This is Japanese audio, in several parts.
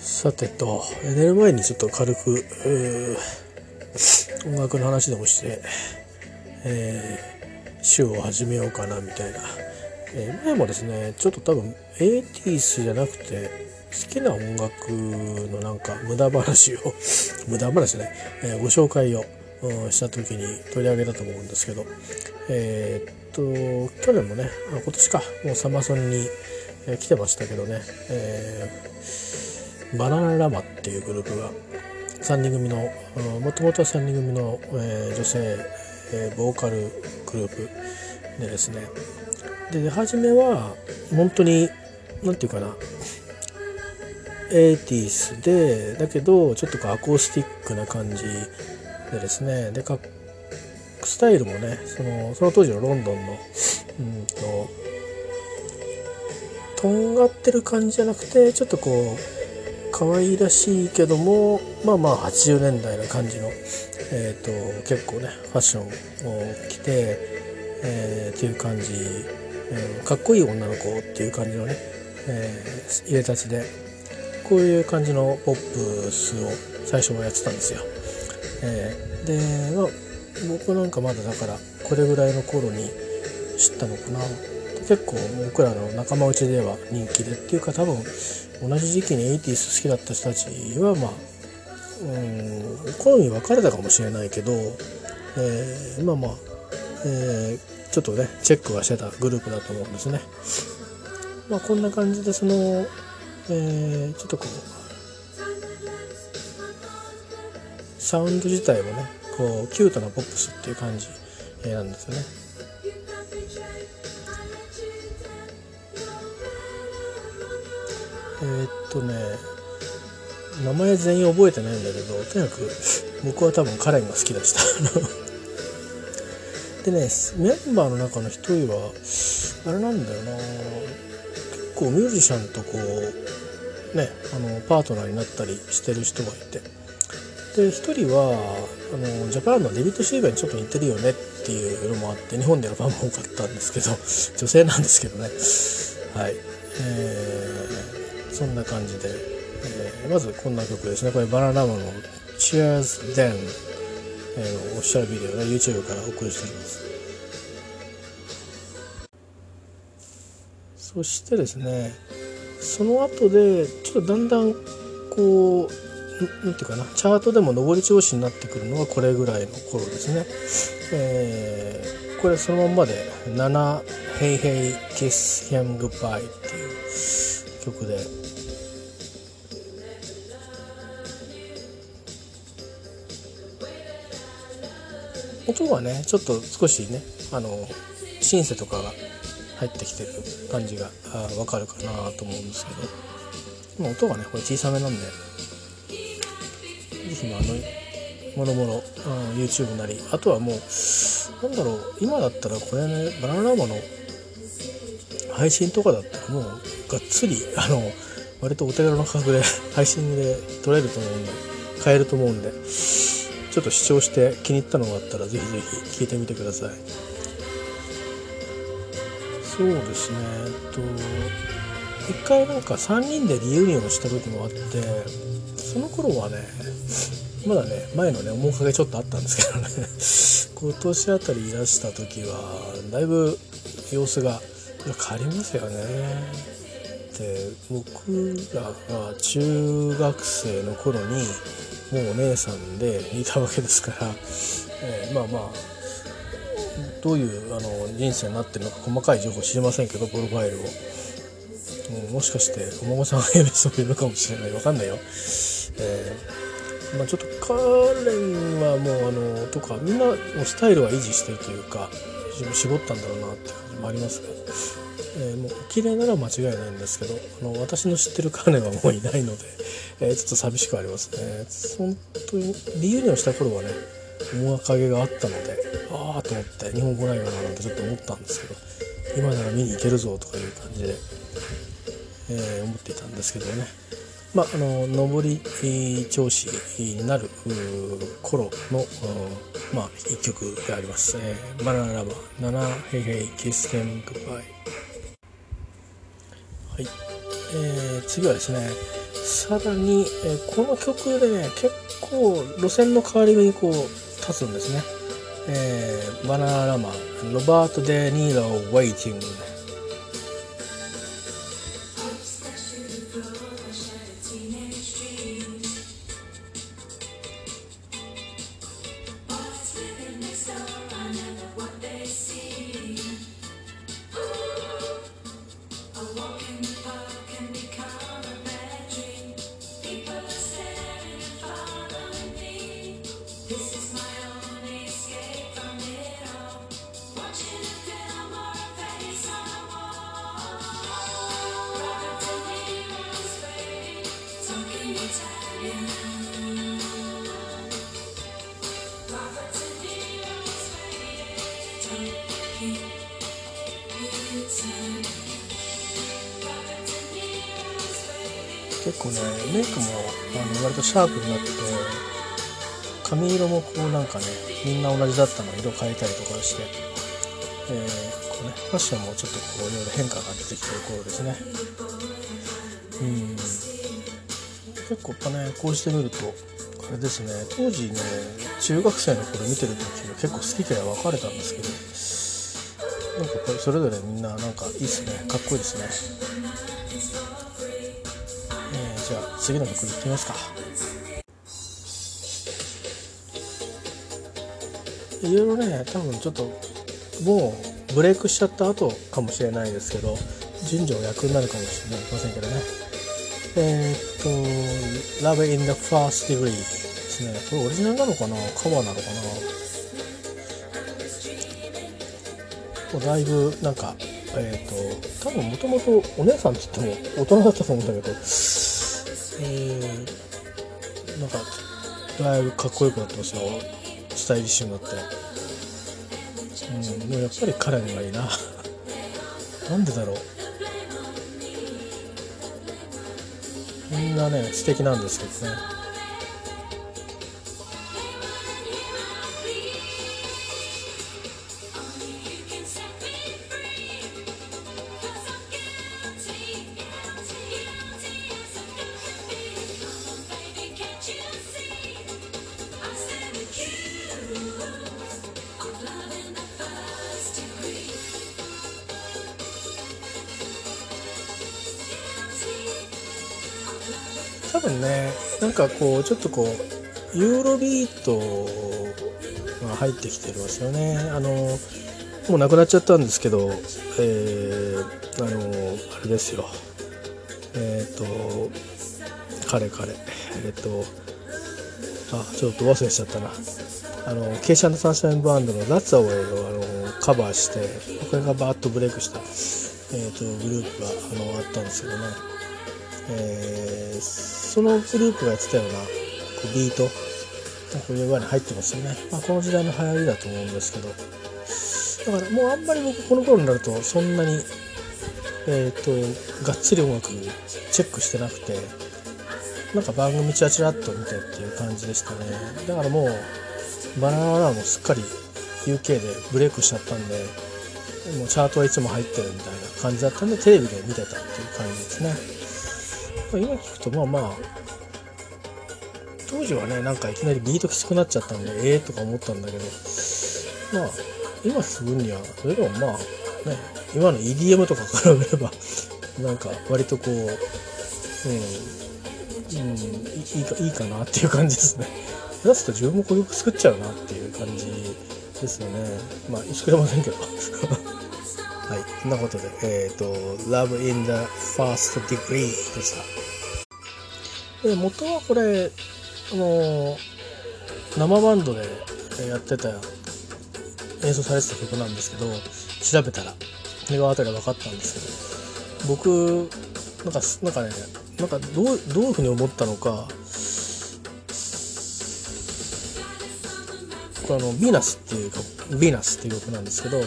さてと寝る前にちょっと軽く音楽の話でもして、えー、週を始めようかなみたいな、えー、前もですねちょっと多分 80s じゃなくて好きな音楽のなんか無駄話を 無駄話ね、えー、ご紹介を、うん、した時に取り上げたと思うんですけどえー、っと去年もね今年かもうサマソンに、え、来てましたけどね、えー、バナナラマっていうグループが3人組のもともとは3人組の、えー、女性、えー、ボーカルグループでですね。で初めは本当に何て言うかな 80s でだけどちょっとこうアコースティックな感じでですね。でかスタイルもねそのその当時のロンドンのうんととんがってる感じじゃなくてちょっとこう可愛らしいけどもまあまあ80年代な感じの、えーと、結構ねファッションを着て、えー、っていう感じ、えー、かっこいい女の子っていう感じのね、えー、入れたちでこういう感じのポップスを最初はやってたんですよ。えー、で、まあ、僕なんかまだだからこれぐらいの頃に知ったのかな結構僕らの仲間内では人気でっていうか多分同じ時期に 80s 好きだった人たちはまあうん好み分かれたかもしれないけど、えー、まあまあ、えー、ちょっとねチェックはしてたグループだと思うんですね。まあこんな感じでその、えー、ちょっとこうサウンド自体もねこうキュートなポップスっていう感じなんですよね。えー、っとね名前全員覚えてないんだけどとにかく 僕は多分カレンが好きでした。でねメンバーの中の一人はあれなんだよな結構ミュージシャンとこうねあのパートナーになったりしてる人がいて。で一人はあのジャパンのデビッド・シーバーにちょっと似てるよねっていうのもあって日本でのファンも多かったんですけど女性なんですけどね。はい。えー、そんな感じで、えー、まずこんな曲ですねこれバナナマンの「Cheers Then」えー、オフィシャルビデオね YouTube からお送りしておりますそしてですねその後でちょっとだんだんこう何ていうかなチャートでも上り調子になってくるのがこれぐらいの頃ですね。えー、これそのまんまで「7 Hey Hey Kiss Him Goodbye」っていう曲で。音がねちょっと少しねあのシンセとかが入ってきてる感じがわかるかなと思うんですけど。音がねこれ小さめなんで。ぜひあのもろもろ、うん、YouTube なり。あとはもうなんだろう今だったらこれねバナナラマの配信とかだったらもうがっつりあの割とお手軽な価格で配信で撮れると思うんで買えると思うんで。ちょっと視聴して気に入ったのがあったらぜひぜひ聞いてみてください。そうですね。えっと一回なんか3人でリユニオンした時もあってその頃はねまだね前のね面影ちょっとあったんですけどね。今年あたりいらした時はだいぶ様子が変わりますよね。で僕らが中学生の頃にもうお姉さんでいたわけですから、えー、まあまあどういうあの人生になってるのか細かい情報知りませんけどプロファイルを、うん、もしかしてお孫さんがいる人もいるかもしれない。わかんないよ。えー、まあ、ちょっとカーレンはもうあのとかみんなスタイルは維持してるというか絞ったんだろうなって感じもありますが、えー、もう綺麗なら間違いないんですけどあの私の知ってるカレンはもういないので、えー、ちょっと寂しくありますね本当に理由にはした頃はね面影があったのでああと思って日本来ないかななんてちょっと思ったんですけど今なら見に行けるぞとかいう感じで、えー、思っていたんですけどねまあ、あの上り調子になる頃の、まあ、一曲であります。えー、バナナラバー7ヘイヘイキスケングバイ。はい、えー、次はですね、さらに、えーこの曲でね結構路線の代わり目にこう立つんですね、えーバナナラマンロバート・デ・ニーロ・ウェイティング。構ねメイクもあの割とシャープになってて髪色もこうなんかねみんな同じだったの色変えたりとかして、えーこうね、ファッションもちょっとこういろいろ変化が出てきてる頃ですね。うん。結構やっぱねこうしてみるとあれですね当時ね中学生の頃見てる時は結構好き嫌い分かれたんですけどなんかこれそれぞれみんななんかいいっすね。かっこいいですね。次の曲いってみますか。いろいろね多分ちょっともうブレイクしちゃった後かもしれないですけど順序役になるかもしれませんけどね。えーっと「Love in the First Degree」ですね。これオリジナルなのかな？カバーなのかな？だいぶなんかえーっと多分もともとお姉さんって言っても大人だったと思うんだけど。えー、なんかだいぶかっこよくなってますよ。スタイリッシュになって。うん。もうやっぱり彼にはいいな。なんでだろう。みんなね素敵なんですけどね。かこうちょっとこうユーロビートが入ってきてますよね。あのもうなくなっちゃったんですけどえー、あのあれですよ。えっ、と彼彼。えっ、とあちょっと忘れちゃったな。あのケイシャンド・サンシャインバンドの「That's Away」をあのカバーしてこれがバーッとブレイクした、えー、とグループがあのあったんですけどね。えーそのグループがやってたような。こうビート。こういう輪に入ってますよね、まあ、この時代の流行りだと思うんですけど。だからもうあんまり僕この頃になるとそんなにえっ、とがっつり音楽チェックしてなくてなんか番組チラチラっと見てっていう感じでしたね。だからもうバナナラーもすっかり UK でブレイクしちゃったんでもうチャートはいつも入ってるみたいな感じだったんでテレビで見てたっていう感じですね。今聞くとまあまあ当時はねなんかいきなりビートきつくなっちゃったんでええー、とか思ったんだけどまあ今聞く分にはそれでもまあね今の EDM とかから見ればなんか割とこううん、うん、いいかいいかなっていう感じですね。出すと自分もこういう作っちゃうなっていう感じですよね。まあ作れませんけど。はい、そんなことで、えっ、と、Love in the First Degree でした。で、元はこれ、あのー生バンドでやってた、演奏されてた曲なんですけど、調べたら、それが後で分かったんですけど、僕、なんか、なんかね、なんかどう、どういうふうに思ったのか、これあの、ヴィーナスっていうか、ヴィーナスっていう曲なんですけど、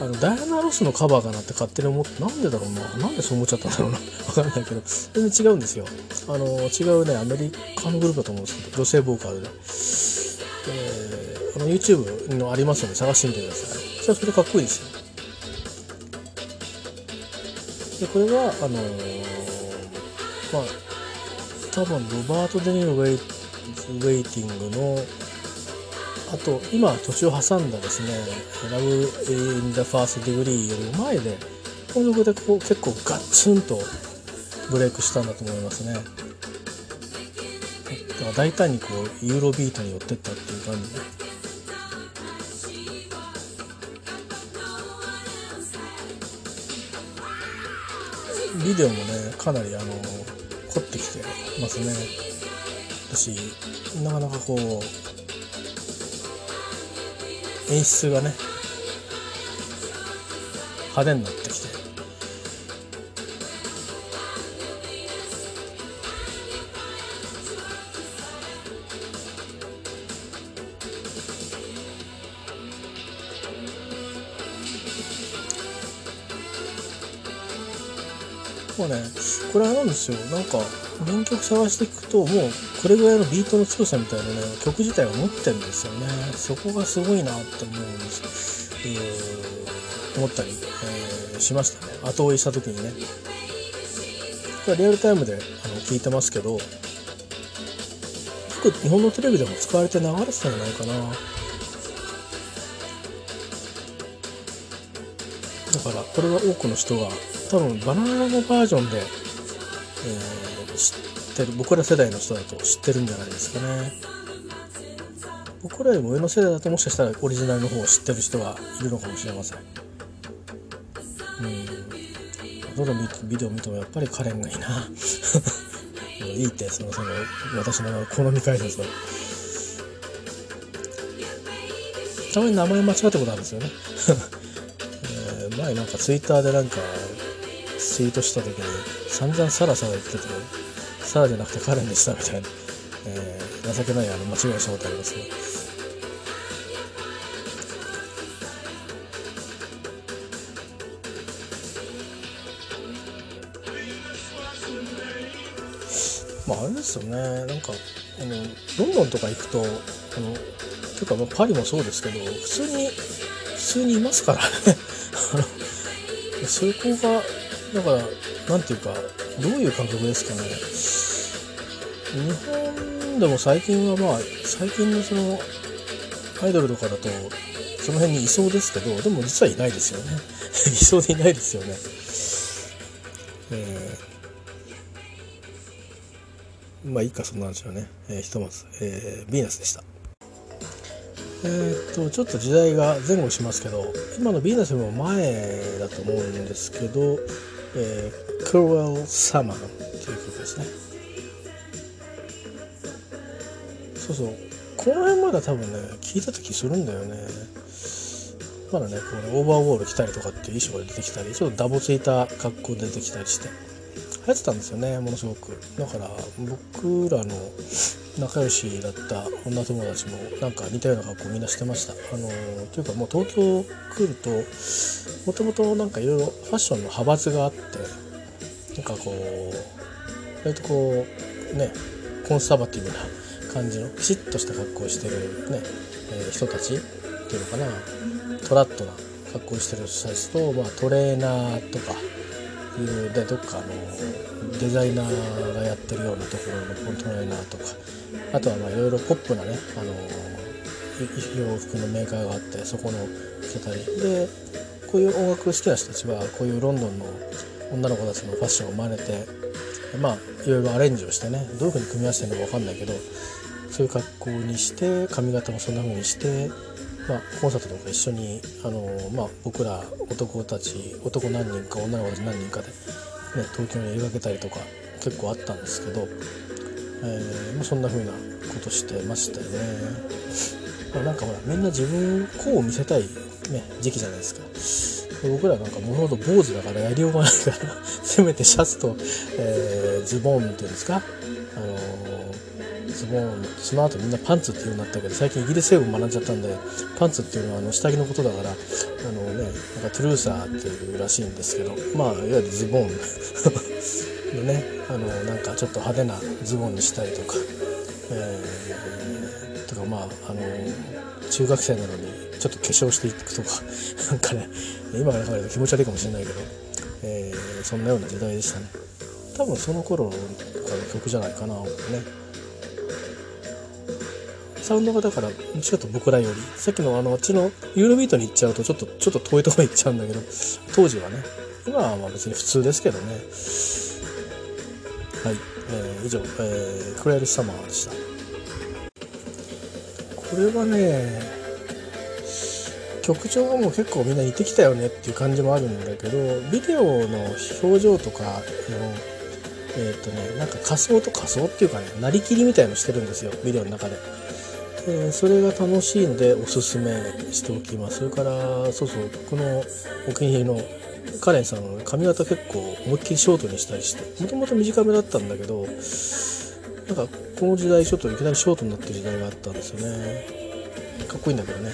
あのダイアナ・ロスのカバーかなって勝手に思ってなんでだろうななんでそう思っちゃったんだろうなわかんないけど全然違うんですよ。あの違うねアメリカのグループだと思うんですけど女性ボーカルで、えー、あの YouTube のありますので探してみてください。それはそれかっこいいですよ。でこれがあのーまあ多分 Robert De Niro's Waiting のあと今途中挟んだですね「Love in the First Degree」より前でこの曲でこう結構ガッツンとブレイクしたんだと思いますね。だから大胆にこうユーロビートに寄ってったっていう感じ。でビデオもねかなりあの凝ってきてますね。だしなかなかこう演出がね派手になってきて。もうねこれあれなんですよ。なんか原曲探していくともうこれぐらいのビートの強さみたいなね曲自体を持ってるんですよね。そこがすごいなって思うんです、えー、思ったり、えー、しましたね。後追いした時にね。これリアルタイムであの聞いてますけど結構日本のテレビでも使われて流れてたんじゃないかな。だからこれは多くの人が多分バナナのバージョンで、えー、知ってる。僕ら世代の人だと知ってるんじゃないですかね。僕らよりも上の世代だともしかしたらオリジナルの方を知ってる人がいるのかもしれません。うん。どのビデオ見てもやっぱりカレンがいいな。いいってそのその私の好み解説はたまに名前間違ったことあるんですよね。前なんかツイッターでなんかツイートした時に散々サラサラ言っててサラじゃなくてカレンでしたみたいな、えー、情けないあの間違いしたことありますね。まああれですよね。なんかあのロンドンとか行くとあのていうかまあパリもそうですけど普通に普通にいますからね。そこがだから何ていうかどういう感覚ですかね。日本でも最近はまあ最近のそのアイドルとかだとその辺にいそうですけどでも実はいないですよね。いそうでいないですよね。えー、まあいいかそんなんですよね、えー、ひとまず、えー、ヴィーナスでした。えー、っとちょっと時代が前後しますけど今のヴィーナスよりも前だと思うんですけどえー、Cruel Summer っていう曲ですね。そうそう。この辺まだ多分ね聞いた時するんだよね。まだねこうねオーバーウォール着たりとかっていう衣装が出てきたりちょっとダボついた格好出てきたりして。流行ってたんですよねものすごく。だから僕らの仲良しだった女友達もなんか似たような格好みんなしてました。あのというかもう東京来るともともとなんかいろいろファッションの派閥があってなんかこう割とこうねコンサバティブな感じのきちっとした格好をしてるね、えー、人たちっていうのかな。トラットな格好をしてる人たちと、まあ、トレーナーとかいうでどっかのデザイナーがやってるようなところのトレーナーとか。あとはいろいろポップなねあの洋服のメーカーがあってそこの人たりでこういう音楽好きな人たちはこういうロンドンの女の子たちのファッションを真似てまあいろいろアレンジをしてねどういうふうに組み合わせてるのか分かんないけどそういう格好にして髪型もそんな風にして、まあ、コンサートとか一緒にあの、まあ、僕ら男たち男何人か女の子たち何人かで、ね、東京に描けたりとか結構あったんですけど、えーまあ、そんな風なことしてましたよね。まあなんかほらみんな自分こう見せたい、ね、時期じゃないですか僕らなんかもともと坊主だからやりようがないから せめてシャツと、えー、ズボンっていうんですか、あの、ズボンその後みんなパンツっていうようになったけど最近イギリス英語学んじゃったんでパンツっていうのはあの下着のことだからあのねなんかトゥルーサーっていうらしいんですけどまあいわゆるズボン。の ねあのなんかちょっと派手なズボンにしたりとか、えーとかまああの中学生なのにちょっと化粧していくとか なんかね今から考えると気持ち悪いかもしれないけど、えー、そんなような時代でしたね。多分その頃の曲じゃないかなね。サウンドがだからちょっと僕らよりさっきのあのあっちのユーロビートに行っちゃうとちょっとちょっと遠いところに行っちゃうんだけど当時はね今はまあ別に普通ですけどねはい、えー、以上、えー、クレールサマーでしたこれはね曲調がもう結構みんな似てきたよねっていう感じもあるんだけどビデオの表情とかのえっ、ー、とねなんか仮装と仮装っていうかねなりきりみたいのしてるんですよビデオの中で。えー、それが楽しいのでおすすめしておきます。それからそうそうこのお気に入りのカレンさんの髪型結構思いっきりショートにしたりしてもともと短めだったんだけどなんかこの時代ちょっといきなりショートになってる時代があったんですよね。かっこいいんだけどね、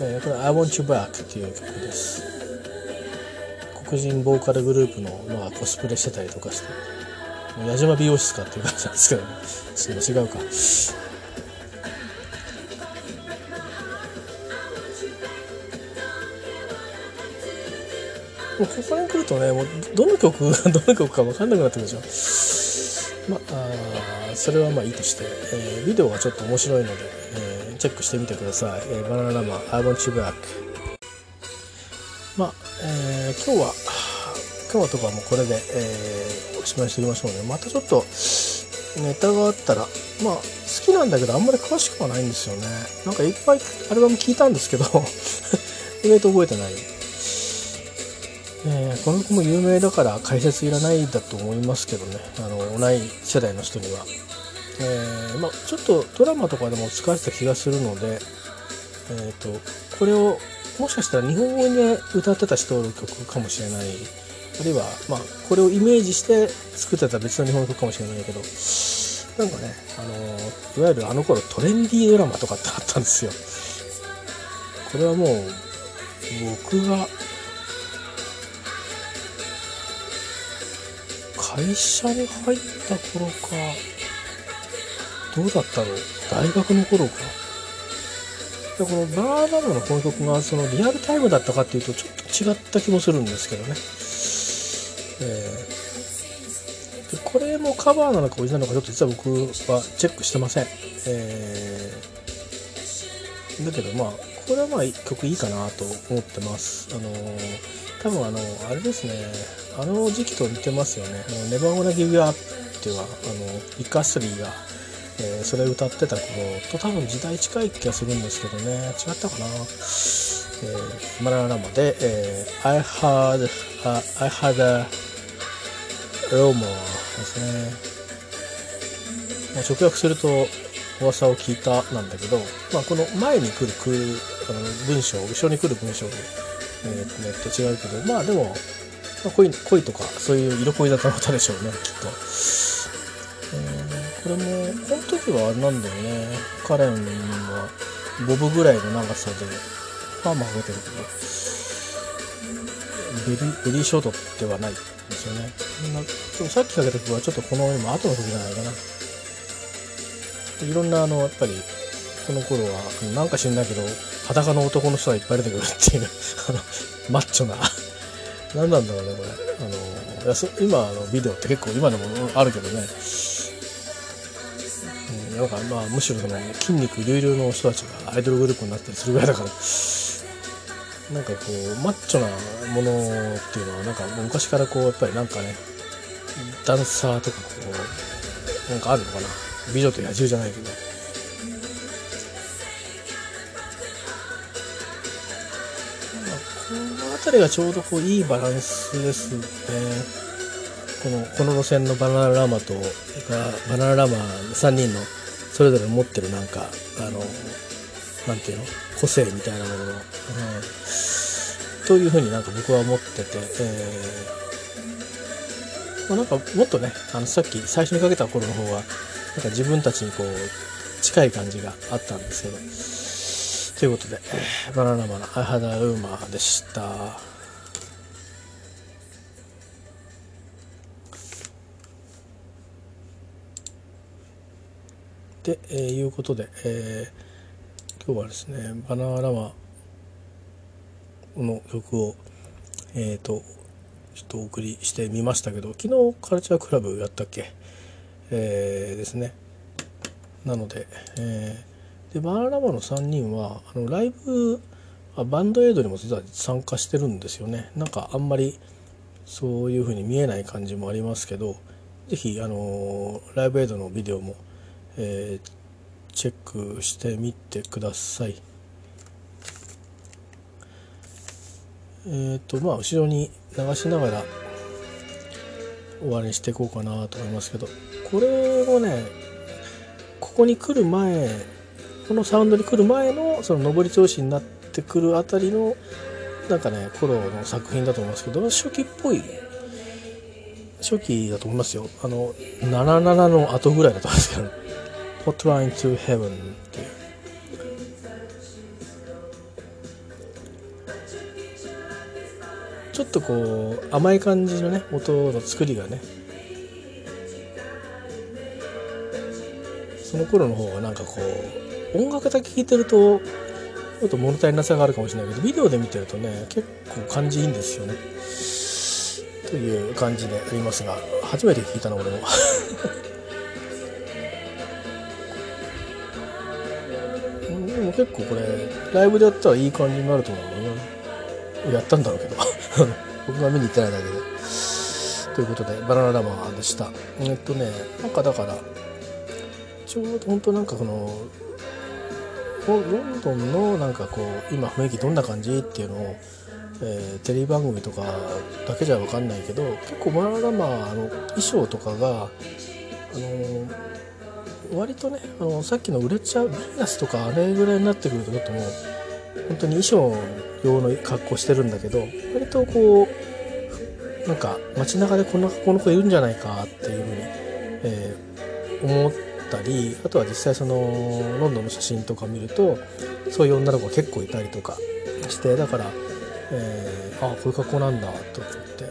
えー、これ「I Want You Back」っていう曲です。黒人ボーカルグループの、まあ、コスプレしてたりとかして矢島美容室かっていう感じなんですけどね。違うか。もうここに来るとねもうどの曲 どの曲か分かんなくなってくるでしょ。まあそれはまあいいとして、えー、ビデオがちょっと面白いので、えー、チェックしてみてください、えー、バナナラマー I want you back まあ、えー、今日は今日はとかもこれで、えー、おしまいしておきましょうね。またちょっとネタがあったらまあ好きなんだけどあんまり詳しくはないんですよね。なんかいっぱいアルバム聞いたんですけど 意外と覚えてない。えー、この子も有名だから解説いらないだと思いますけどね。あの同い世代の人には、えー、ま、ちょっとドラマとかでも使われてた気がするので、えーと、これをもしかしたら日本語で歌ってた人の曲かもしれない。あるいは、まあ、これをイメージして作ってた別の日本曲かもしれないけど。なんかね、あのいわゆるあの頃トレンディードラマとかってあったんですよ。これはもう僕が会社に入った頃か、どうだったろう？大学の頃か。でこのバーバラのこの曲がそのリアルタイムだったかっていうとちょっと違った気もするんですけどね。えー、でこれもカバーなのかオリジナルなのかちょっと実は僕はチェックしてません。えー、だけどまあこれはまあ曲いいかなと思ってます。あのー多分あのあれですね。あの時期と似てますよね「あのネバーゴナギブアっていうのはあのビッグアスリーが、えー、それ歌ってた頃と多分時代近い気がするんですけどね。違ったかな、えー、マラララマで、えー、I had a, I had a rumor ですね、まあ、直訳すると噂を聞いたなんだけど、まあ、この前に来るあの文章後ろに来る文章でえー、ネット違うけどまあでも、まあ、恋恋とかそういう色恋だと思ったでしょうねきっと、えー、これもこの時はあれなんだよね。カレンはボブぐらいの長さでパーマかけてるけど。ベリベリーショートではないですよね。さっきかけた曲はちょっとこの今後の曲じゃないかな。いろんなあのやっぱりこの頃はなんか知んないけど裸の男の人がいっぱい出てくるっていう あのマッチョな。何なんだろうねこれ。あの今のビデオって結構今でもあるけどね、うん、なんかまあむしろその筋肉隆々の人たちがアイドルグループになったりするぐらいだからなんかこうマッチョなものっていうのはなんか昔からこうやっぱりなんかねダンサーとかこうなんかあるのかな。美女と野獣じゃないけど。辺りがちょうどこういいバランスですね。このこの路線のバナナラマとバナナラマ3人のそれぞれ持ってるなんかあのなんていうの個性みたいなものの、うん、というふうになんか僕は思ってて、えーまあ、なんかもっとねあのさっき最初にかけた頃の方はなんか自分たちにこう近い感じがあったんですけど。ということで、バナナマンアハダウーマーでした。で、えー、いうことで、えー、今日はですね、バナナマの曲を、えっ、ー、と、ちょっとお送りしてみましたけど昨日カルチャークラブやったっけ？えー、ですねなので,、えー、でバーナラマの3人はあのライブあバンドエイドにも実は参加してるんですよね。なんかあんまりそういう風に見えない感じもありますけど是非あのライブエイドのビデオも、えー、チェックしてみてください。えっ、ー、とまあ後ろに流しながら終わりにしていこうかなと思いますけどこれをねここに来る前このサウンドに来る前のその上り調子になってくるあたりのなんかね頃の作品だと思いますけど初期っぽい初期だと思いますよ。あの77の後ぐらいだと思いますけど、ね、Hotline to Heaven っていう。ちょっとこう甘い感じのね音の作りがねその頃の方がなんかこう音楽だけ聴いてるとちょっと物足りなさがあるかもしれないけどビデオで見てるとね結構感じいいんですよね。という感じでありますが初めて聞いたの俺も。でも結構これライブでやったらいい感じになると思うよ。やったんだろうけど。僕が見に行ってないだけで。ということでバナナラマーでした。えっとねなんかだからちょうど本当なんかこのこロンドンのなんかこう今雰囲気どんな感じっていうのを、えー、テレビ番組とかだけじゃ分かんないけど結構マララマあの衣装とかが、あの、割とねあのさっきの売れちゃうビーナスとかあれぐらいになってくるとちょっともう本当に衣装用の格好してるんだけど割とこうなんか街中でこんなこの子いるんじゃないかっていうふうに、えー、思って。ったりあとは実際そのロンドンの写真とか見るとそういう女の子が結構いたりとかしてだから、えー、あこういう格好なんだと思って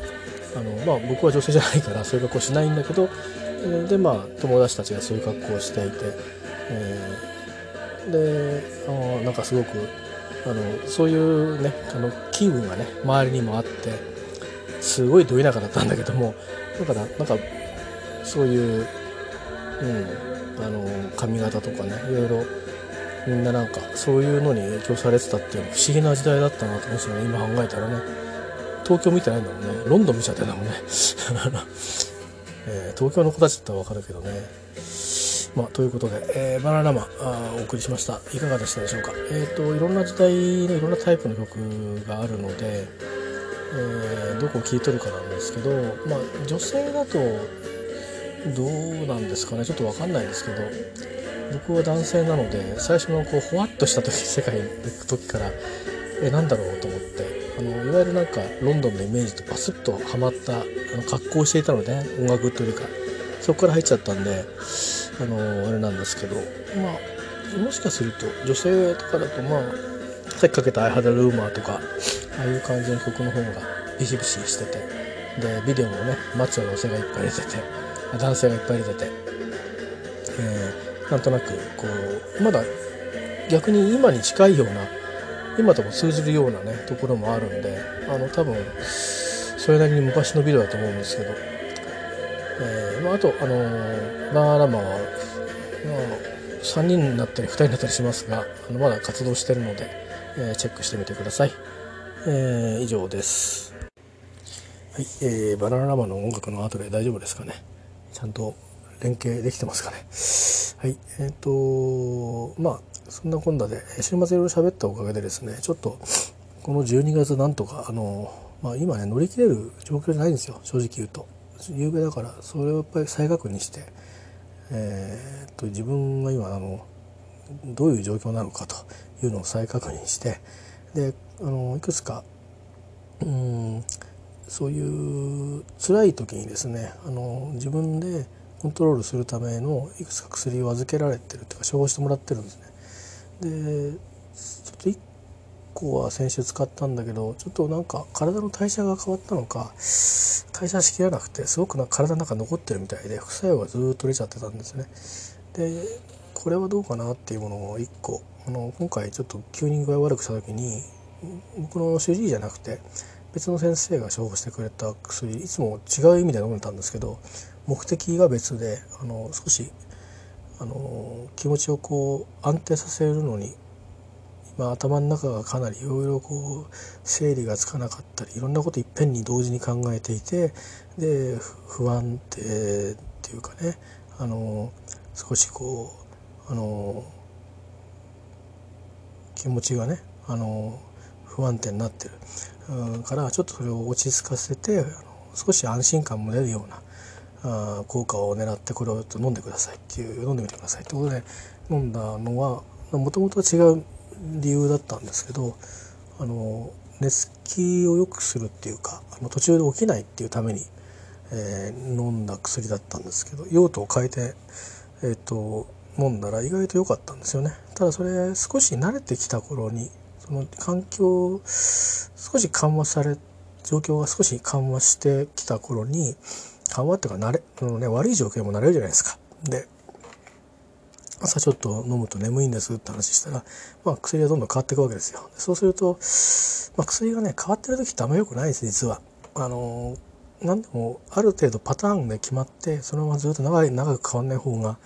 あの、まあ、僕は女性じゃないからそういう格好しないんだけどでまあ友達たちがそういう格好をしていて、えー、であなんかすごくあのそういうねあの気分がね周りにもあってすごいど田舎だったんだけどもだからなんかそういう、うん、あの髪型とかねいろいろみんななんかそういうのに影響されてたっていう不思議な時代だったなと思うんですよね今考えたらね。東京見てないんだもんね。ロンドン見ちゃってんだもんね、えー、東京の子たちだったら分かるけどね。まあ、ということで、えー、バナナマンあお送りしました。いかがでしたでしょうか。えっ、ー、といろんな時代のいろんなタイプの曲があるので、えー、どこを聴いとるかなんですけどまあ女性だとどうなんですかね？ちょっと分かんないですけど僕は男性なので最初のこうほわっとした時世界に行く時からえなんだろうと思ってあのいわゆるなんかロンドンのイメージとバスッとはまったあの格好をしていたので、ね、音楽というかそこから入っちゃったんであのあれなんですけどまあもしかすると女性とかだとまあさっきかけた「I had a rumor」とかああいう感じの曲の方がビシビシしててでビデオもねマッチョの女性がいっぱい出てて男性がいっぱい出てて、えー、なんとなくこうまだ逆に今に近いような今とも通じるようなねところもあるんであの多分それなりに昔のビデオだと思うんですけど、えーまあ、あとあのバーラマは、まあ、3人になったり2人になったりしますがあのまだ活動してるので、えー、チェックしてみてください、えー、以上です。はい、えー、バナナラマの音楽の後で大丈夫ですかね。ちゃんと連携できてますかね。はい。えっ、ー、と、まあ、そんなこんなで、週末いろいろ喋ったおかげでですね、ちょっと、この12月なんとか、あの、まあ今ね、乗り切れる状況じゃないんですよ、正直言うと。夕べだから、それをやっぱり再確認して、えー、と、自分が今、あの、どういう状況なのかというのを再確認して、で、あの、いくつか、うん、そういう辛い時にですねあの自分でコントロールするためのいくつか薬を預けられてるというか処方してもらってるんですね。でちょっと1個は先週使ったんだけどちょっとなんか体の代謝が変わったのか代謝しきらなくてすごくな体の中残ってるみたいで副作用がずっと出ちゃってたんですね。でこれはどうかなっていうものを1個あの今回ちょっと急に具合悪くした時に僕の主治医じゃなくて別の先生が処方してくれた薬いつも違う意味で飲んでたんですけど目的が別であの少しあの気持ちをこう安定させるのに今頭の中がかなりいろいろこう整理がつかなかったりいろんなこといっぺんに同時に考えていてで不安定っていうかねあの少しこうあの気持ちがねあの不安定になってる。からちょっとそれを落ち着かせて少し安心感も出るような効果を狙ってこれをちょっと飲んでくださいっていう飲んでみてくださいってことで飲んだのはもともとは違う理由だったんですけどあの寝つきを良くするっていうかあの途中で起きないっていうために、えー、飲んだ薬だったんですけど用途を変えて、えーと、飲んだら意外と良かったんですよね。ただそれ少し慣れてきた頃にその環境少し緩和され状況が少し緩和してきた頃に緩和っていうか慣れの、ね、悪い状況も慣れるじゃないですか。で朝ちょっと飲むと眠いんですって話したら、まあ、薬がどんどん変わっていくわけですよ。そうすると、まあ、薬がね変わってる時ってあんま良くないです実は。あの何でもある程度パターンで決まってそのままずっと長い長く変わんない方が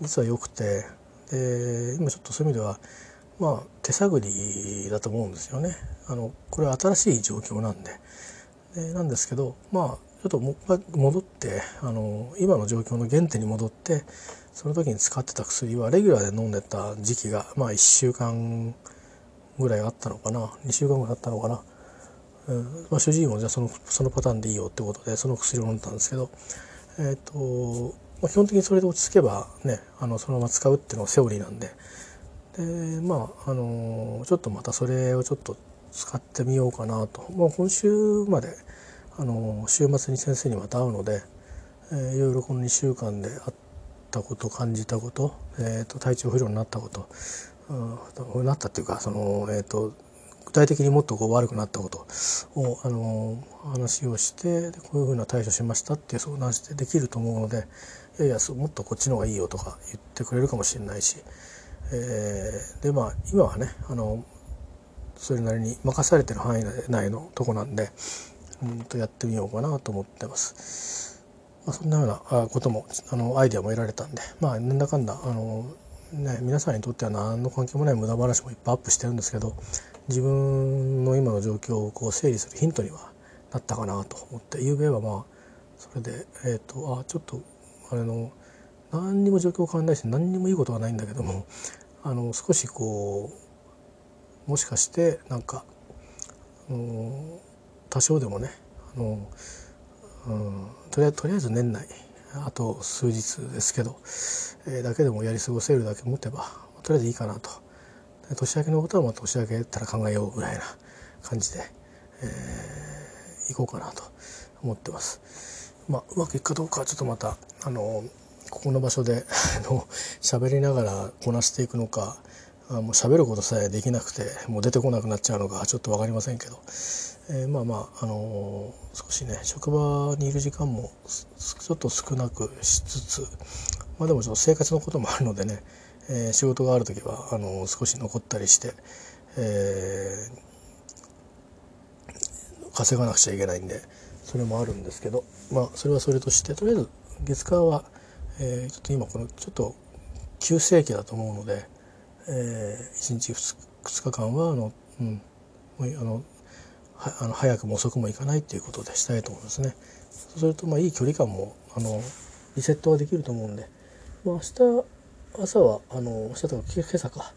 実は良くてで今ちょっとそういう意味ではまあ手探りだと思うんですよね。あのこれは新しい状況なんで。でなんですけどまあちょっとも戻ってあの今の状況の原点に戻ってその時に使ってた薬はレギュラーで飲んでた時期がまあ1週間ぐらいあったのかな。2週間ぐらいあったのかな、うんまあ、主治医もじゃあそのそのパターンでいいよってことでその薬を飲んだんですけどえ、ー、と、まあ、基本的にそれで落ち着けばねあのそのまま使うっていうのがセオリーなんででまああのちょっとまたそれをちょっと使ってみようかなと、まあ、今週まであの週末に先生にまた会うので、えー、いろいろこの2週間であったこと感じたこと,、えーと、体調不良になったこと、うん、なったっていうかその、えーと、具体的にもっとこう悪くなったことを、あの話をしてでこういうふうな対処しましたっていう相談してできると思うのでいやいやもっとこっちの方がいいよとか言ってくれるかもしれないし、えー、でまあ今はねあのそれなりに任されてる範囲内のとこなんで。うんとやってみようかなと思ってます。まあ、そんなようなこともあのアイデアも得られたんでまあなんだかんだあの、ね、皆さんにとっては何の関係もない無駄話もいっぱいアップしてるんですけど自分の今の状況をこう整理するヒントにはなったかなと思ってゆうべはまあそれでえっ、ー、とあちょっとあれの何にも状況変わんないし何にもいいことはないんだけども あの少しこうもしかしてなんか、うん、多少でもねあの、うん、とりあえずとりあえず年内あと数日ですけど、えー、だけでもやり過ごせるだけ持てばとりあえずいいかなと年明けのことはまあ年明けたら考えようぐらいな感じで、えー、行こうかなと思ってます。まあ、うまくいくかどうかはちょっとまたあのここの場所で 喋りながらこなしていくのかあもう喋ることさえできなくてもう出てこなくなっちゃうのかちょっと分かりませんけど、えー、まあまあ、あのー、少しね職場にいる時間もちょっと少なくしつつ、まあ、でもちょっと生活のこともあるのでね、えー、仕事がある時はあの少し残ったりして、え稼がなくちゃいけないんでそれもあるんですけどまあそれはそれとしてとりあえず月火は、えちょっと今このちょっと急性期だと思うので。えー、1日 2, 2日間はあの、うん、あのはあの早くも遅くもいかないっていうことでしたいと思いますね。そうするとまあいい距離感もあのリセットはできると思うんで、まあ、明日朝はあの明日とか今朝か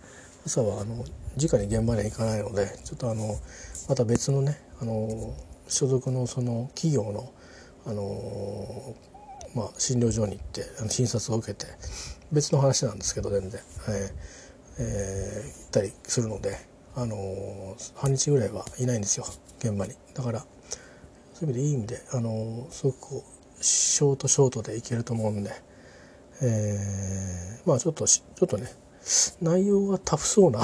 朝はあの直に現場には行かないのでちょっとあのまた別のねあの所属のその企業のあのまあ、診療所に行って診察を受けて別の話なんですけど全然、ええー、行ったりするので、あのー、半日ぐらいはいないんですよ現場に。だからそういう意味でいい意味で、あのー、すごくこうショートショートでいけると思うんで、えー、まあちょっとちょっとね内容がタフそうな、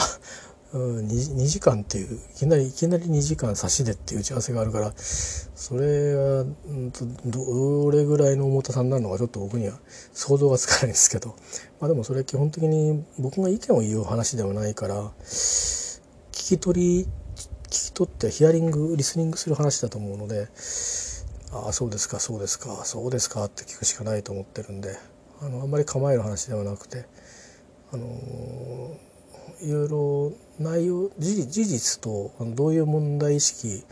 2, 2時間っていういきなりいきなり2時間差しでっていう打ち合わせがあるからそれは、どれぐらいの重たさになるのかちょっと僕には想像がつかないんですけど、まあ、でもそれ基本的に僕が意見を言う話ではないから聞き取り聞き取ってヒアリングリスニングする話だと思うのでああそうですかそうですかそうですかって聞くしかないと思ってるんであのあんまり構える話ではなくてあのいろいろ内容事実とどういう問題意識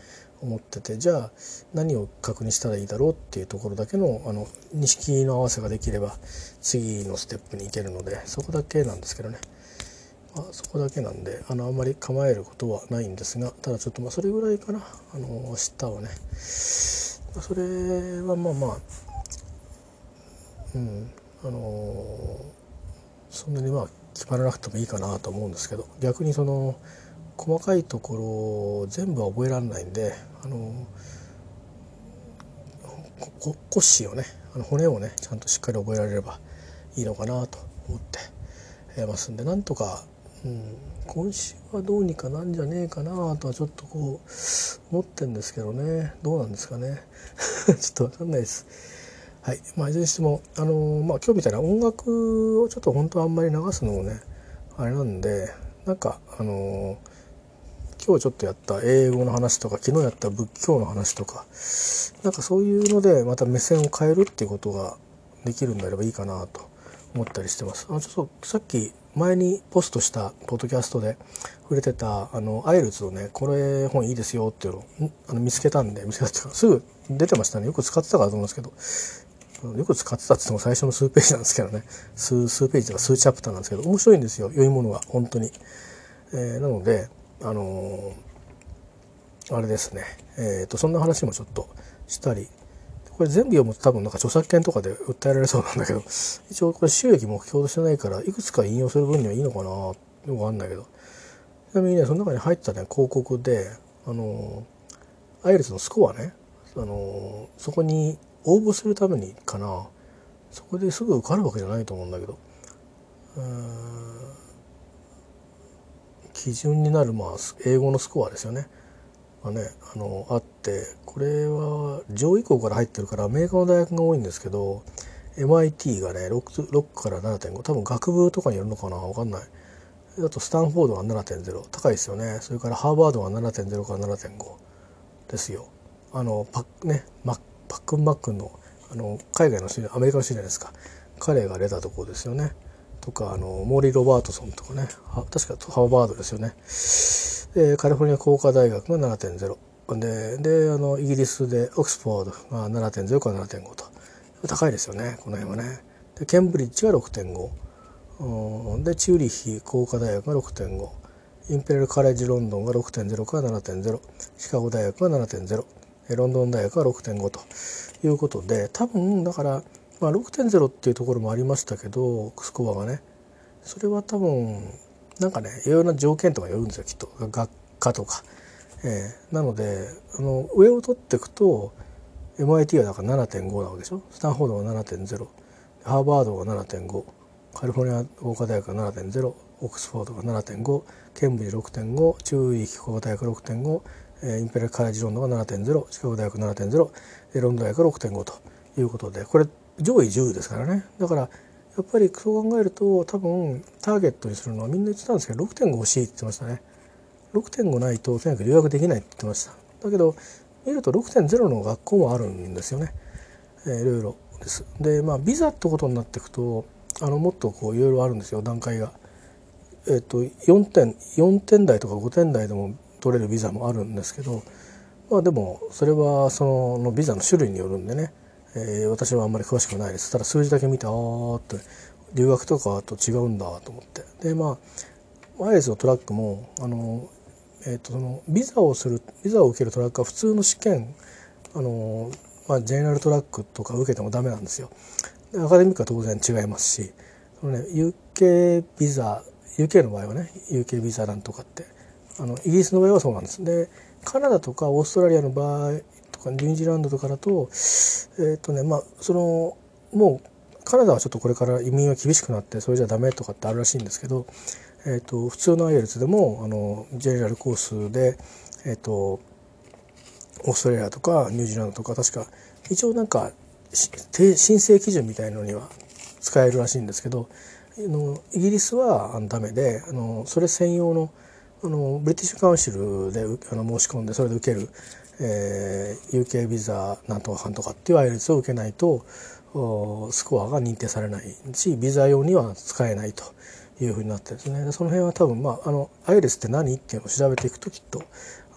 を持っててじゃあ何を確認したらいいだろうっていうところだけのあの認識の合わせができれば次のステップに行けるのでそこだけなんですけどね。まあ、そこだけなんであのあんまり構えることはないんですがただちょっとまあそれぐらいかなあの明日はねそれはまあまあうんあのそんなにまあ決まらなくてもいいかなと思うんですけど逆にその細かいところを全部は覚えられないんであの骨子をね。あの骨をねちゃんとしっかり覚えられればいいのかなと思ってますんでなんとかうん、今週はどうにかなんじゃねえかなとはちょっとこう思ってんですけどね。どうなんですかね。ちょっと分かんないです。はい。まあ、いずれにしても、あのー、まあ、今日みたいな音楽をちょっと本当はあんまり流すのもねあれなんでなんかあのー、今日ちょっとやった英語の話とか昨日やった仏教の話とかなんかそういうのでまた目線を変えるっていうことができるんであればいいかなと思ったりしてます。あちょっとさっき前にポストしたポッドキャストで触れてたあのアイルツのねこれ本いいですよっていうのをあの見つけたんで見つけたっていうかすぐ出てましたね。よく使ってたからと思うんですけどよく使ってたって言っても最初の数ページなんですけどね。数数ページとか数チャプターなんですけど面白いんですよ。良いものが本当に。えー、なのであのー、あれですね。えっ、ー、とそんな話もちょっとしたり。これ全部読むと多分なんか著作権とかで訴えられそうなんだけど、一応これ収益目標としてないから、いくつか引用する分にはいいのかなよくわかんないけど。ちなみにね、その中に入ったね、広告で、あの、アイレスのスコアね、あの、そこに応募するためにかな、そこですぐ受かるわけじゃないと思うんだけど、基準になる、まあ、英語のスコアですよね。がねあのあってこれは上位校から入ってるからアメリカの大学が多いんですけど MIT がね 6, 6から7.5多分学部とかによるのかな？分かんない。あとスタンフォードが7.0高いですよね。それからハーバードが7.0から7.5ですよ。あのパッ,、ね、マパックンマックンのあの海外のアメリカの人じゃないですか。彼が出たところですよね。とかあのモーリー・ロバートソンとかね。確かハーバードですよね。でカリフォルニア工科大学が7.0でであのイギリスでオックスフォードが7.0から7.5と。高いですよねこの辺はね。でケンブリッジが6.5でチューリッヒ工科大学が6.5インペレルカレッジロンドンが6.0から7.0シカゴ大学が7.0ロンドン大学が6.5ということで多分だから、まあ、6.0っていうところもありましたけどスコアがねそれは多分なんかねいろいろな条件とかよるんですよきっと学科とか。えー、なのであの上を取っていくと MIT はだから7.5なわけでしょ？スタンフォードが7.0ハーバードが7.5カリフォルニア工科大学が7.0オックスフォードが7.5ケンブリ6.5中医工科大学6.5インペレルカレッジロンドンが7.0シカゴ大学7.0ロンドン大学6.5ということでこれ上位10位ですからね。だからやっぱりそう考えると多分ターゲットにするのはみんな言ってたんですけど6.5欲しいって言ってましたね。6.5ないととにかく留学できないって言ってました。だけど見ると6.0の学校もあるんですよね、えー、いろいろです。でまあビザってことになっていくとあのもっとこういろいろあるんですよ段階が。えっ、と4点4点台とか5点台でも取れるビザもあるんですけどまあでもそれはそのビザの種類によるんでねえー、私はあんまり詳しくないです。ただ数字だけ見てああって留学とかと違うんだと思って。でまあアイレスのトラックもあの、えー、とそのビザをするビザを受けるトラックは普通の試験あの、まあ、ジェネラルトラックとか受けてもダメなんですよ。アカデミックは当然違いますしその、ね、UK ビザ UK の場合はね UK ビザなんとかってあのイギリスの場合はそうなんです。でカナダとかオーストラリアの場合とかニュージーランドとかだとえっ、ー、とねまあそのもうカナダはちょっとこれから移民は厳しくなってそれじゃダメとかってあるらしいんですけど、えーと、普通のアイエルツでもあのジェネラルコースで、えーと、オーストラリアとかニュージーランドとか確か一応なんか申請基準みたいのには使えるらしいんですけどあのイギリスはダメであのそれ専用のあのブリティッシュカウンシルであの申し込んでそれで受ける、えー、UK ビザなんとかかんとかっていうアイレツを受けないとスコアが認定されないしビザ用には使えないというふうになってですね。その辺は多分まああのアイレスって何っていうのを調べていくときっと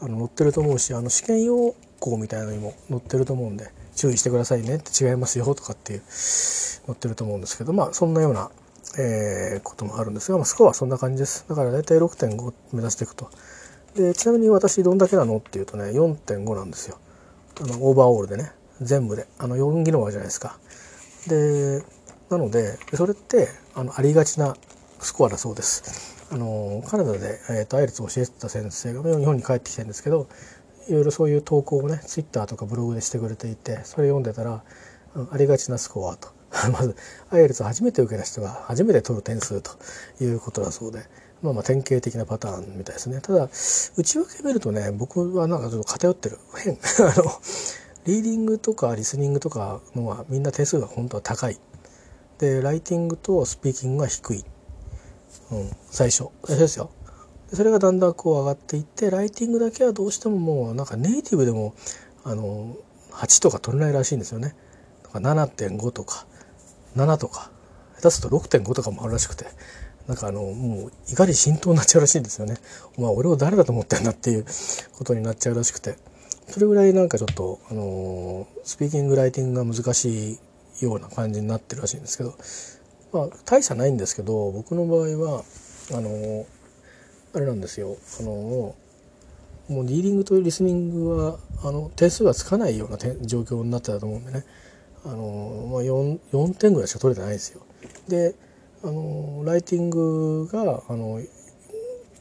あの載ってると思うしあの試験要項みたいなのにも載ってると思うんで注意してくださいねって違いますよとかっていう載ってると思うんですけどまあそんなような、えー、こともあるんですが、まあ、スコアはそんな感じです。だから大体6.5目指していくと。でちなみに私どんだけなのっていうとね4.5なんですよ。あのオーバーオールでね全部で。あの4技能あるじゃないですか。でなのでそれってあのありがちなスコアだそうです。あのカナダで、えーと、アイレツを教えてた先生が日本に帰ってきてるんですけどいろいろそういう投稿をねツイッターとかブログでしてくれていてそれ読んでたらありがちなスコアと。まずアイレツ初めて受けた人が初めて取る点数ということだそうでまあまあ典型的なパターンみたいですね。ただ内訳見るとね僕はなんかちょっと偏ってる。変。あのリーディングとかリスニングとかのはみんな点数が本当は高い。でライティングとスピーキングが低い、うん、最初。最初ですよ。それがだんだんこう上がっていってライティングだけはどうしてももうなんかネイティブでもあの8とか取れないらしいんですよね。7.5とか。7とか下手すると6.5とかもあるらしくてなんかあのもう怒り浸透になっちゃうらしいんですよね。お前俺を誰だと思ってんだっていうことになっちゃうらしくてそれぐらいなんかちょっとあのスピーキングライティングが難しいような感じになってるらしいんですけどまあ大差ないんですけど僕の場合はあのあれなんですよあのもうリーディングとリスニングはあの点数がつかないような状況になってたと思うんでねあの、まあ4、4, 点ぐらいしか取れてないですよ。であのライティングがあの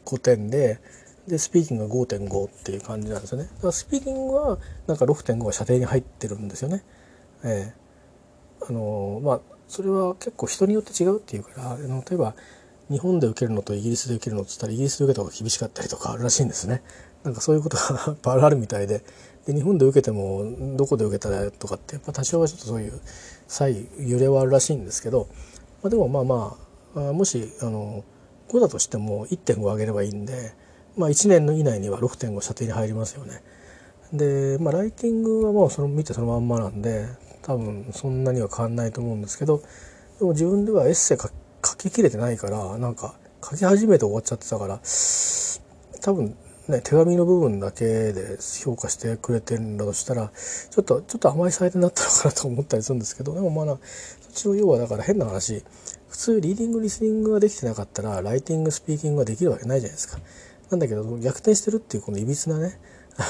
5点ででスピーキングが5.5っていう感じなんですよね。だからスピーキングはなんか6.5が射程に入ってるんですよね。ええあのまあそれは結構人によって違うっていうから例えば日本で受けるのとイギリスで受けるのっつったらイギリスで受けた方が厳しかったりとかあるらしいんですね。なんかそういうことが あるみたいでで日本で受けてもどこで受けたらとかってやっぱ多少はちょっとそういう際揺れはあるらしいんですけど、まあ、でもまあまあもしあの5だとしても1.5上げればいいんで、まあ、1年以内には6.5射程に入りますよね。で、まあ、ライティングはもうその見てそのまんまなんで多分そんなには変わんないと思うんですけどでも自分ではエッセイ書書ききれてないからなんか書き始めて終わっちゃってたから多分ね手紙の部分だけで評価してくれてるんだとしたらちょっとちょっと甘い採点だったのかなと思ったりするんですけどでもまあそっちの要はだから変な話普通リーディングリスニングができてなかったらライティングスピーキングができるわけないじゃないですか。なんだけど逆転してるっていうこのいびつなね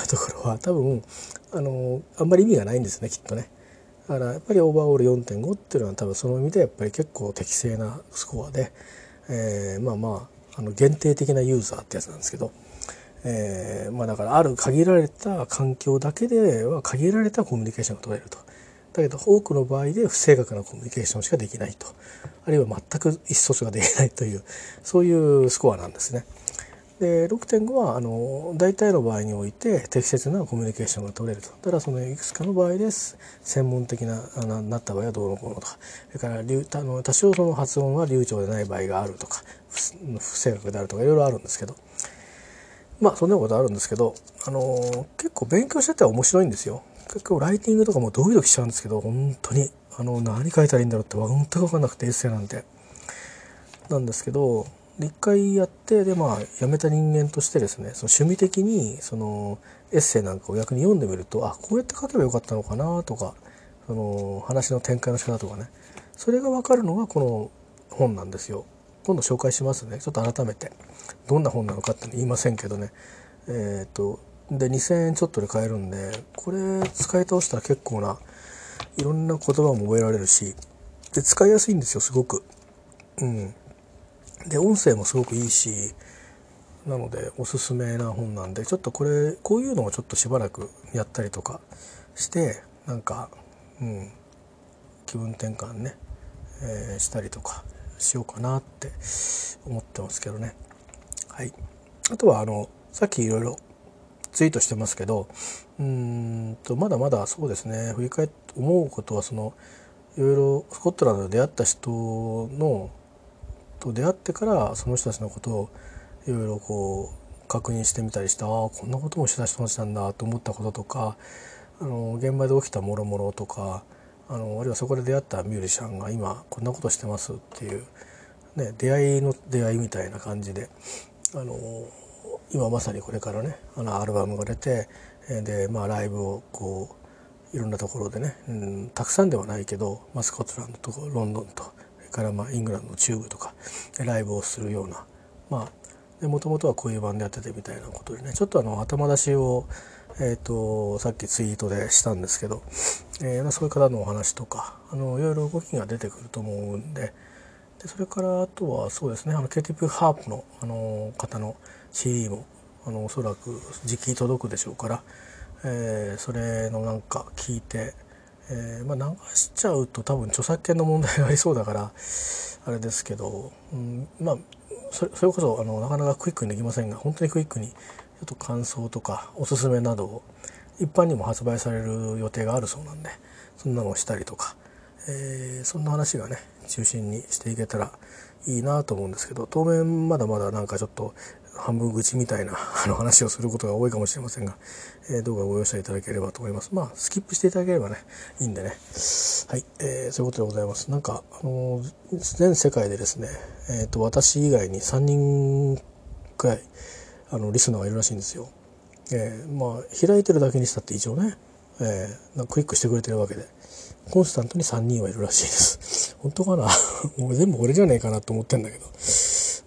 ところは多分あのあんまり意味がないんですねきっとね。だからやっぱりオーバーオール4.5っていうのは多分その意味でやっぱり結構適正なスコアで、えー、まあまああの限定的なユーザーってやつなんですけど、えー、まあだからある限られた環境だけでは限られたコミュニケーションが取れると。だけど多くの場合で不正確なコミュニケーションしかできないと。あるいは全く意思疎通ができないというそういうスコアなんですね。で6.5はあの大体の場合において適切なコミュニケーションが取れると。ただそのいくつかの場合です。専門的なななった場合はどうのこうのとか。それからあの多少その発音は流暢でない場合があるとか不正確であるとかいろいろあるんですけど。まあそんなことあるんですけどあの結構勉強してて面白いんですよ。結構ライティングとかもドキドキしちゃうんですけど本当に。あの何書いたらいいんだろうって本当に分かんなくてエッセイなんて。なんですけど一回やってでまあ辞めた人間としてですねその趣味的にそのエッセイなんかを逆に読んでみるとあこうやって書けばよかったのかなとかその話の展開の仕方とかね。それが分かるのがこの本なんですよ。今度紹介しますね。ちょっと改めて。どんな本なのかって言いませんけどねえっ、ー、とで2,000円ちょっとで買えるんでこれ使い倒したら結構ないろんな言葉も覚えられるしで使いやすいんですよすごく。うんで音声もすごくいいしなのでおすすめな本なんでちょっとこれこういうのをちょっとしばらくやったりとかしてなんか、うん、気分転換ね、えー、したりとかしようかなって思ってますけどね。はい、あとはあのさっきいろいろツイートしてますけどうんとまだまだそうですね振り返って思うことはそのいろいろスコットランドで出会った人のと出会ってからその人たちのことをいろいろこう確認してみたりしてああこんなこともしてた人たちなんだと思ったこととかあの現場で起きたもろもろとかあのあるいはそこで出会ったミュージシャンが今こんなことしてますっていう、ね、出会いの出会いみたいな感じであの今まさにこれからねあのアルバムが出てで、まあ、ライブをこういろんなところでね、うん、たくさんではないけど、まあ、スコットランドとロンドンとそれからまあイングランドの中部とかライブをするようなまあもともとはこういうバンドやっててみたいなことでねちょっとあの頭出しをえーと、さっきツイートでしたんですけど、えー、そういう方のお話とかあのいろいろ動きが出てくると思うんででそれからあとはそうですねあのケティプハープのあの方の CD もあのおそらく時期届くでしょうから、えー、それのなんか聞いて、えー、まあ、流しちゃうと多分著作権の問題がありそうだからあれですけど、うん、まあそれこそあのなかなかクイックにできませんが本当にクイックにちょっと感想とかおすすめなどを一般にも発売される予定があるそうなんでそんなのをしたりとか、えー、そんな話がね中心にしていけたらいいなと思うんですけど当面まだまだなんかちょっと半分愚痴みたいな あの話をすることが多いかもしれませんが、えー、どうかご容赦いただければと思います。まあ、スキップしていただければね、いいんでね。はい、えー、そういうことでございます。なんか、あのー、全世界でですね、えっ、ー、と、私以外に3人くらい、あのリスナーがいるらしいんですよ。えー、まあ開いてるだけにしたって一応ね、えー、クリックしてくれてるわけでコンスタントに3人はいるらしいです。本当かな？もう全部俺じゃねえかなと思ってんだけど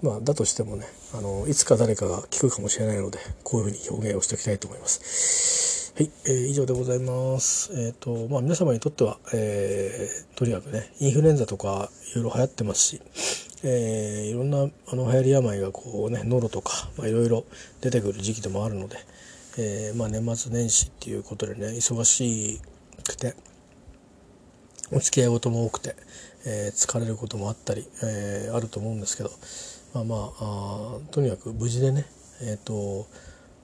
まあだとしてもねあのいつか誰かが聞くかもしれないのでこういうふうに表現をしておきたいと思います。はい、えー、以上でございます。えっ、ー、とまあ皆様にとっては、えー、とにかくねインフルエンザとかいろいろ流行ってますしえー、いろんなあの流行り病がこうね喉とか、まあ、いろいろ出てくる時期でもあるので、えー、まあ、年末年始っていうことでね忙しくてお付き合い事も多くて、えー、疲れることもあったり、えあると思うんですけどまあまああとにかく無事でねえっ、と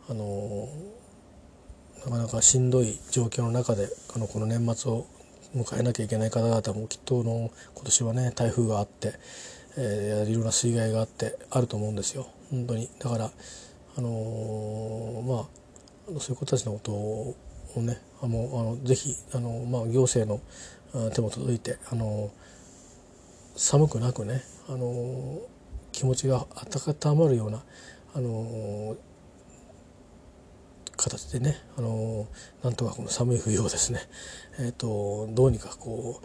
あのなかなかしんどい状況の中であのこの年末を迎えなきゃいけない方々もきっとの今年はね台風があって、えー、いろんな水害があってあると思うんですよ。本当に。だからあのー、まあそういう子たちのことをねあのあのぜひあの、まあ、行政の手も届いてあの寒くなくねあの気持ちが温まるようなあの形でねあのなんとかこの寒い冬をですね、えーとどうにかこ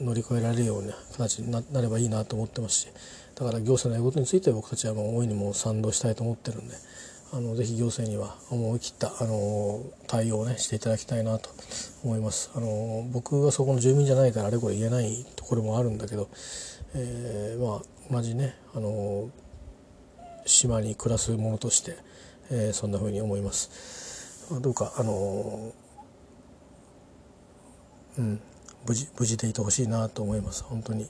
う乗り越えられるような形になればいいなと思ってますしだから行政の言うことについて僕たちはもう大いにも賛同したいと思ってるんであのぜひ行政には思い切ったあの対応をねしていただきたいなと思います。あの僕がそこの住民じゃないからあれこれ言えないところもあるんだけど、えー、まあ同じねあの島に暮らす者として、えー、そんなふうに思います。あどうかあのうん無事無事でいてほしいなと思います。本当に。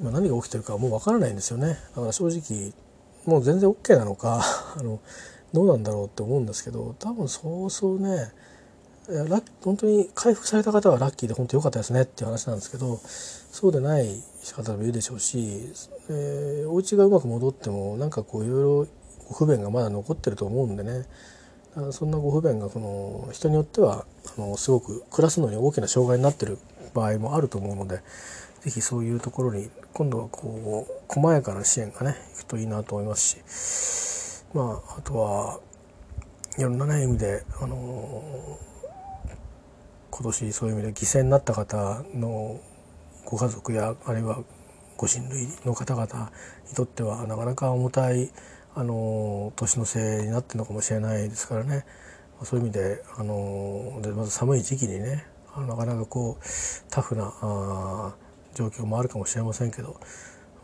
今何が起きてるかもう分からないんですよね。だから正直もう全然 OK なのか あのどうなんだろうって思うんですけど多分そうそうね本当に回復された方はラッキーで本当良かったですねっていう話なんですけどそうでない方もいるでしょうし、えー、お家がうまく戻ってもなんかこういろいろご不便がまだ残ってると思うんでね。そんなご不便がこの人によってはあのすごく暮らすのに大きな障害になってる場合もあると思うので是非そういうところに今度はこう細やかな支援がねいくといいなと思いますしまああとはいろんなね意味であの今年そういう意味で犠牲になった方のご家族やあるいはご親類の方々にとってはなかなか重たいあの年のせいになってるのかもしれないですからね。そういう意味であのでまず寒い時期にねなかなかこうタフなあ状況もあるかもしれませんけど、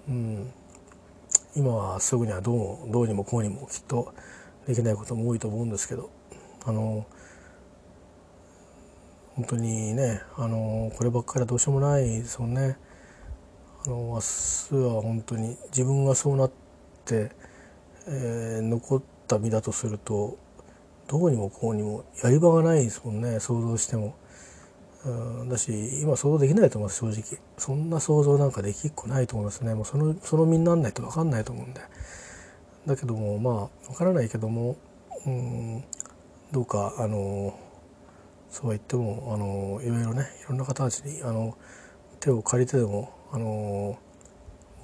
うん、今はすぐにはどうどうにもこうにもきっとできないことも多いと思うんですけどあの本当にねあのこればっかりはどうしようもないですもんね。あの明日は本当に自分がそうなって、えー、残った身だとするとどうにもこうにもやり場がないですもんね想像しても。だし今想像できないと思います正直そんな想像なんかできっこないと思いますねもうそのその身になんないと分かんないと思うんでだけどもまあわからないけどもうんどうかあのそうは言ってもあのいろいろねいろんな方たちにあの手を借りてでもあの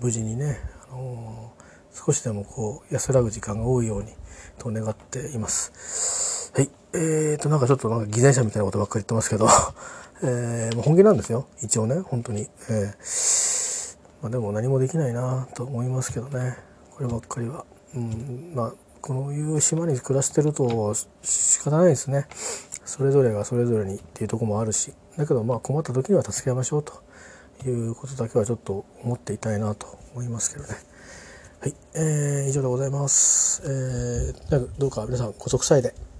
無事にねあの少しでもこう安らぐ時間が多いようにと願っています。はい。えーと、なんかちょっとなんか偽善者みたいなことばっかり言ってますけど、えー、本気なんですよ。一応ね、本当に。えー、まあ、でも何もできないなと思いますけどね。こればっかりは。うん、まあ、このいう島に暮らしてると仕方ないですね。それぞれがそれぞれにっていうとこもあるし。だけどまあ困った時には助け合いましょうということだけはちょっと思っていたいなと思いますけどね。はい、えー、以上でございます。えー、どうか皆さん、ご息災で。